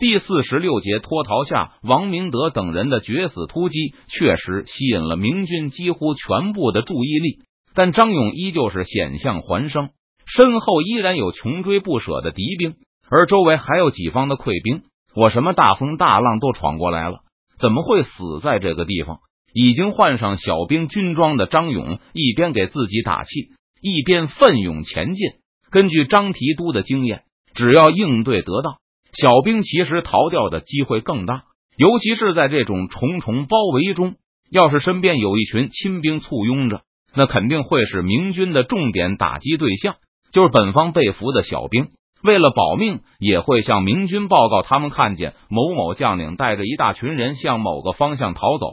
第四十六节脱逃下，王明德等人的决死突击确实吸引了明军几乎全部的注意力，但张勇依旧是险象环生，身后依然有穷追不舍的敌兵，而周围还有己方的溃兵。我什么大风大浪都闯过来了，怎么会死在这个地方？已经换上小兵军装的张勇一边给自己打气，一边奋勇前进。根据张提督的经验，只要应对得当。小兵其实逃掉的机会更大，尤其是在这种重重包围中，要是身边有一群亲兵簇拥着，那肯定会是明军的重点打击对象。就是本方被俘的小兵，为了保命，也会向明军报告他们看见某某将领带着一大群人向某个方向逃走，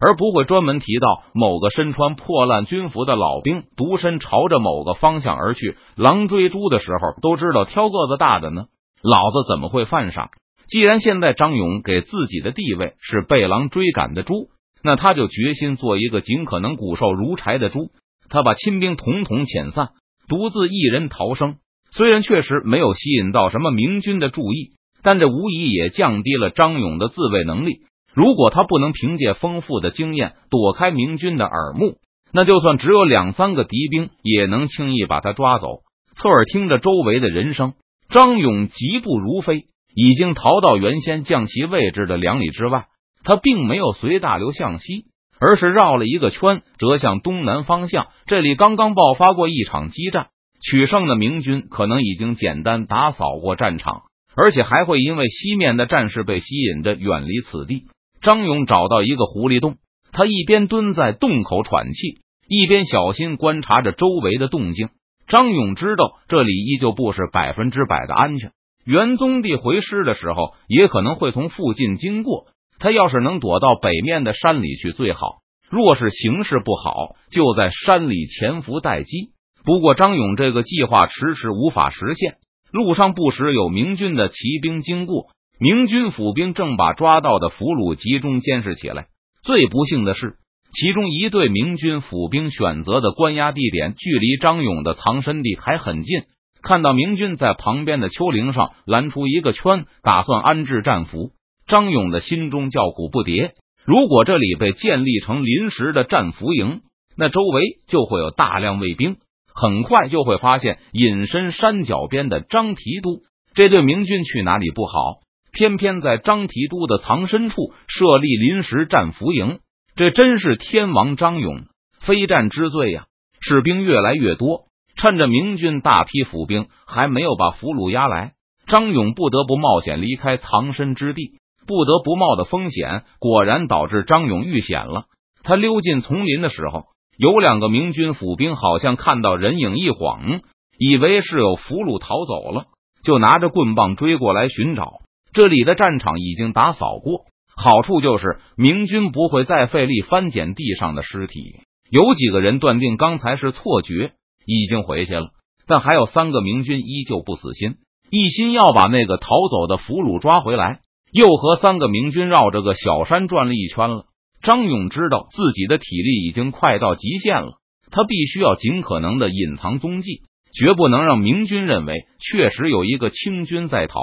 而不会专门提到某个身穿破烂军服的老兵独身朝着某个方向而去。狼追猪的时候，都知道挑个子大的呢。老子怎么会犯傻？既然现在张勇给自己的地位是被狼追赶的猪，那他就决心做一个尽可能骨瘦如柴的猪。他把亲兵统统遣散，独自一人逃生。虽然确实没有吸引到什么明军的注意，但这无疑也降低了张勇的自卫能力。如果他不能凭借丰富的经验躲开明军的耳目，那就算只有两三个敌兵，也能轻易把他抓走。侧耳听着周围的人声。张勇疾步如飞，已经逃到原先降旗位置的两里之外。他并没有随大流向西，而是绕了一个圈，折向东南方向。这里刚刚爆发过一场激战，取胜的明军可能已经简单打扫过战场，而且还会因为西面的战士被吸引着远离此地。张勇找到一个狐狸洞，他一边蹲在洞口喘气，一边小心观察着周围的动静。张勇知道这里依旧不是百分之百的安全。元宗帝回师的时候，也可能会从附近经过。他要是能躲到北面的山里去最好。若是形势不好，就在山里潜伏待机。不过，张勇这个计划迟迟无法实现。路上不时有明军的骑兵经过，明军府兵正把抓到的俘虏集中监视起来。最不幸的是。其中一队明军府兵选择的关押地点，距离张勇的藏身地还很近。看到明军在旁边的丘陵上拦出一个圈，打算安置战俘，张勇的心中叫苦不迭。如果这里被建立成临时的战俘营，那周围就会有大量卫兵，很快就会发现隐身山脚边的张提督。这对明军去哪里不好？偏偏在张提督的藏身处设立临时战俘营。这真是天王张勇非战之罪呀！士兵越来越多，趁着明军大批府兵还没有把俘虏押来，张勇不得不冒险离开藏身之地。不得不冒的风险，果然导致张勇遇险了。他溜进丛林的时候，有两个明军府兵好像看到人影一晃，以为是有俘虏逃走了，就拿着棍棒追过来寻找。这里的战场已经打扫过。好处就是明军不会再费力翻捡地上的尸体。有几个人断定刚才是错觉，已经回去了。但还有三个明军依旧不死心，一心要把那个逃走的俘虏抓回来。又和三个明军绕着个小山转了一圈了。张勇知道自己的体力已经快到极限了，他必须要尽可能的隐藏踪迹，绝不能让明军认为确实有一个清军在逃。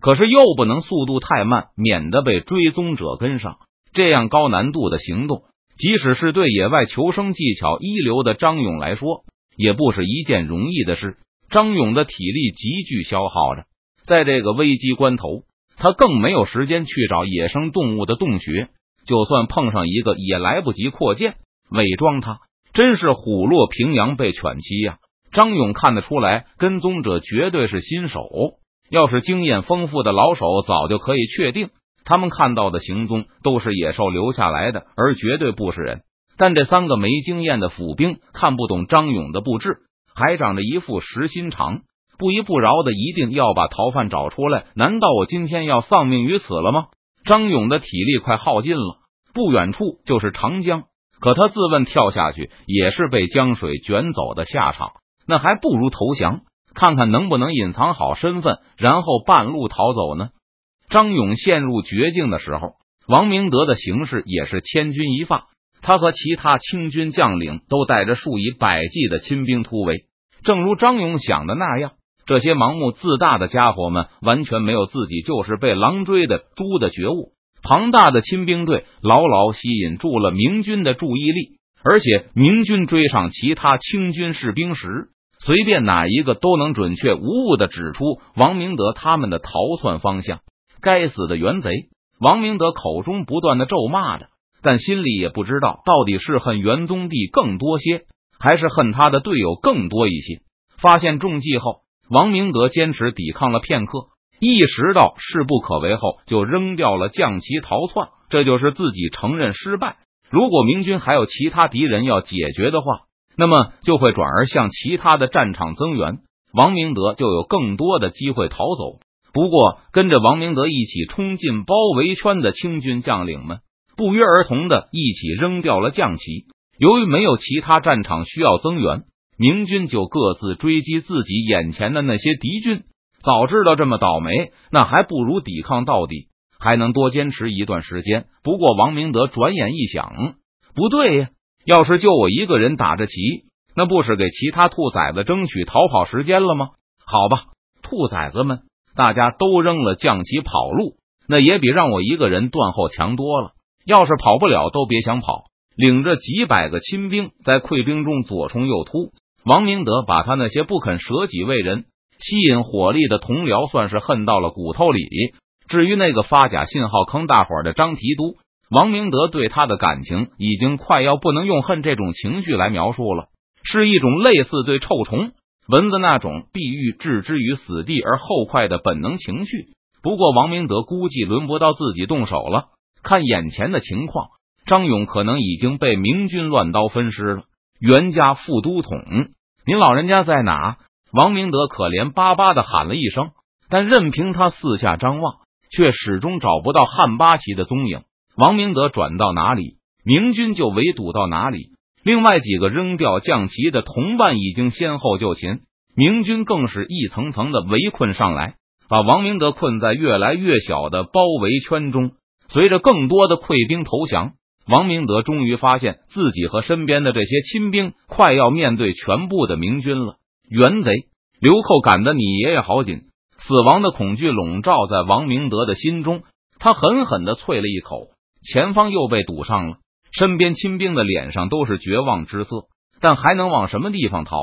可是又不能速度太慢，免得被追踪者跟上。这样高难度的行动，即使是对野外求生技巧一流的张勇来说，也不是一件容易的事。张勇的体力急剧消耗着，在这个危机关头，他更没有时间去找野生动物的洞穴。就算碰上一个，也来不及扩建伪装。他真是虎落平阳被犬欺呀！张勇看得出来，跟踪者绝对是新手。要是经验丰富的老手，早就可以确定他们看到的行踪都是野兽留下来的，而绝对不是人。但这三个没经验的府兵看不懂张勇的布置，还长着一副实心肠，不依不饶的一定要把逃犯找出来。难道我今天要丧命于此了吗？张勇的体力快耗尽了，不远处就是长江，可他自问跳下去也是被江水卷走的下场，那还不如投降。看看能不能隐藏好身份，然后半路逃走呢？张勇陷入绝境的时候，王明德的形势也是千钧一发。他和其他清军将领都带着数以百计的亲兵突围。正如张勇想的那样，这些盲目自大的家伙们完全没有自己就是被狼追的猪的觉悟。庞大的亲兵队牢牢吸引住了明军的注意力，而且明军追上其他清军士兵时，随便哪一个都能准确无误的指出王明德他们的逃窜方向。该死的元贼！王明德口中不断的咒骂着，但心里也不知道到底是恨元宗帝更多些，还是恨他的队友更多一些。发现中计后。王明德坚持抵抗了片刻，意识到势不可为后，就扔掉了将旗逃窜。这就是自己承认失败。如果明军还有其他敌人要解决的话，那么就会转而向其他的战场增援，王明德就有更多的机会逃走。不过，跟着王明德一起冲进包围圈的清军将领们不约而同的一起扔掉了将旗。由于没有其他战场需要增援。明军就各自追击自己眼前的那些敌军。早知道这么倒霉，那还不如抵抗到底，还能多坚持一段时间。不过王明德转眼一想，不对呀，要是就我一个人打着旗，那不是给其他兔崽子争取逃跑时间了吗？好吧，兔崽子们，大家都扔了将旗跑路，那也比让我一个人断后强多了。要是跑不了，都别想跑。领着几百个亲兵，在溃兵中左冲右突。王明德把他那些不肯舍己为人、吸引火力的同僚，算是恨到了骨头里。至于那个发假信号坑大伙的张提督，王明德对他的感情已经快要不能用恨这种情绪来描述了，是一种类似对臭虫、蚊子那种必欲置之于死地而后快的本能情绪。不过，王明德估计轮不到自己动手了。看眼前的情况，张勇可能已经被明军乱刀分尸了。袁家副都统。您老人家在哪？王明德可怜巴巴的喊了一声，但任凭他四下张望，却始终找不到汉八旗的踪影。王明德转到哪里，明军就围堵到哪里。另外几个扔掉将旗的同伴已经先后就擒，明军更是一层层的围困上来，把王明德困在越来越小的包围圈中。随着更多的溃兵投降。王明德终于发现自己和身边的这些亲兵快要面对全部的明军了。元贼刘寇赶得你爷爷好紧，死亡的恐惧笼罩在王明德的心中。他狠狠的啐了一口，前方又被堵上了。身边亲兵的脸上都是绝望之色，但还能往什么地方逃？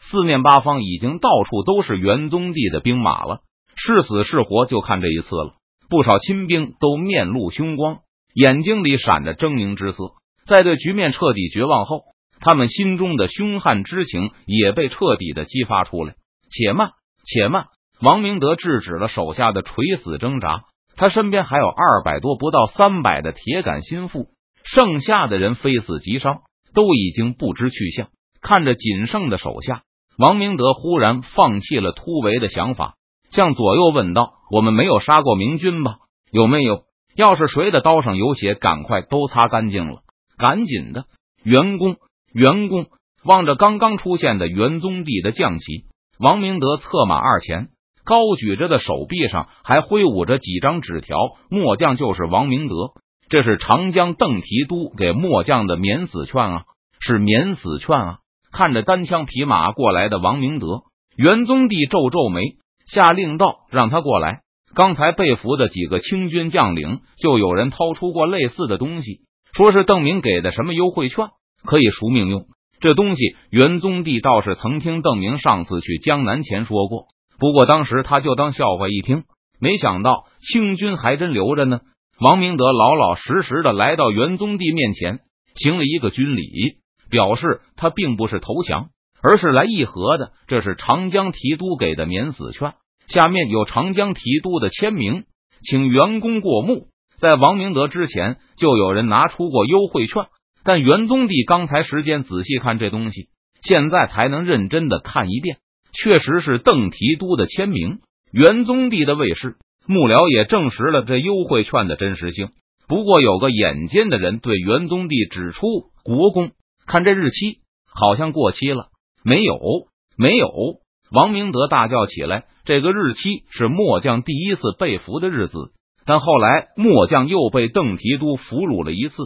四面八方已经到处都是元宗帝的兵马了，是死是活就看这一次了。不少亲兵都面露凶光。眼睛里闪着狰狞之色，在对局面彻底绝望后，他们心中的凶悍之情也被彻底的激发出来。且慢，且慢！王明德制止了手下的垂死挣扎。他身边还有二百多不到三百的铁杆心腹，剩下的人非死即伤，都已经不知去向。看着仅剩的手下，王明德忽然放弃了突围的想法，向左右问道：“我们没有杀过明军吧？有没有？”要是谁的刀上有血，赶快都擦干净了，赶紧的！员工，员工，望着刚刚出现的元宗帝的将旗，王明德策马二前，高举着的手臂上还挥舞着几张纸条。末将就是王明德，这是长江邓提督给末将的免死券啊，是免死券啊！看着单枪匹马过来的王明德，元宗帝皱皱眉，下令道：“让他过来。”刚才被俘的几个清军将领，就有人掏出过类似的东西，说是邓明给的什么优惠券，可以赎命用。这东西，元宗帝倒是曾听邓明上次去江南前说过，不过当时他就当笑话一听，没想到清军还真留着呢。王明德老老实实的来到元宗帝面前，行了一个军礼，表示他并不是投降，而是来议和的。这是长江提督给的免死券。下面有长江提督的签名，请员工过目。在王明德之前，就有人拿出过优惠券，但元宗帝刚才时间仔细看这东西，现在才能认真的看一遍。确实是邓提督的签名。元宗帝的卫士幕僚也证实了这优惠券的真实性。不过，有个眼尖的人对元宗帝指出：“国公，看这日期，好像过期了。”没有，没有。王明德大叫起来。这个日期是末将第一次被俘的日子，但后来末将又被邓提督俘虏了一次。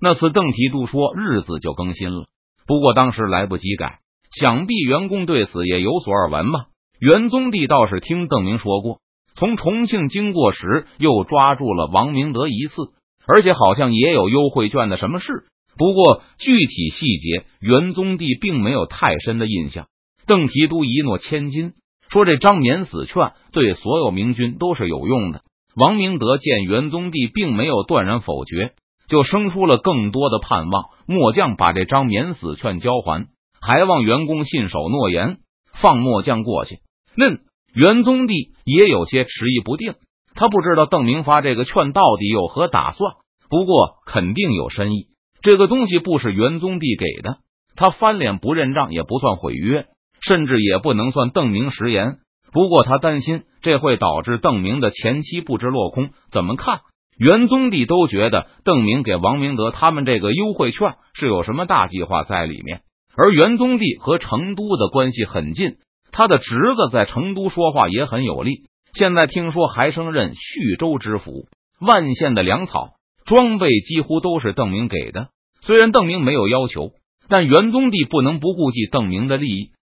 那次邓提督说日子就更新了，不过当时来不及改。想必员工对此也有所耳闻吧？元宗帝倒是听邓明说过，从重庆经过时又抓住了王明德一次，而且好像也有优惠券的什么事。不过具体细节，元宗帝并没有太深的印象。邓提督一诺千金，说这张免死券对所有明军都是有用的。王明德见元宗帝并没有断然否决，就生出了更多的盼望。末将把这张免死券交还，还望员工信守诺言，放末将过去。嫩元宗帝也有些迟疑不定，他不知道邓明发这个券到底有何打算，不过肯定有深意。这个东西不是元宗帝给的，他翻脸不认账也不算毁约，甚至也不能算邓明食言。不过他担心这会导致邓明的前期不知落空。怎么看，元宗帝都觉得邓明给王明德他们这个优惠券是有什么大计划在里面。而元宗帝和成都的关系很近，他的侄子在成都说话也很有力。现在听说还升任叙州知府，万县的粮草装备几乎都是邓明给的。虽然邓明没有要求，但元宗帝不能不顾及邓明的利益。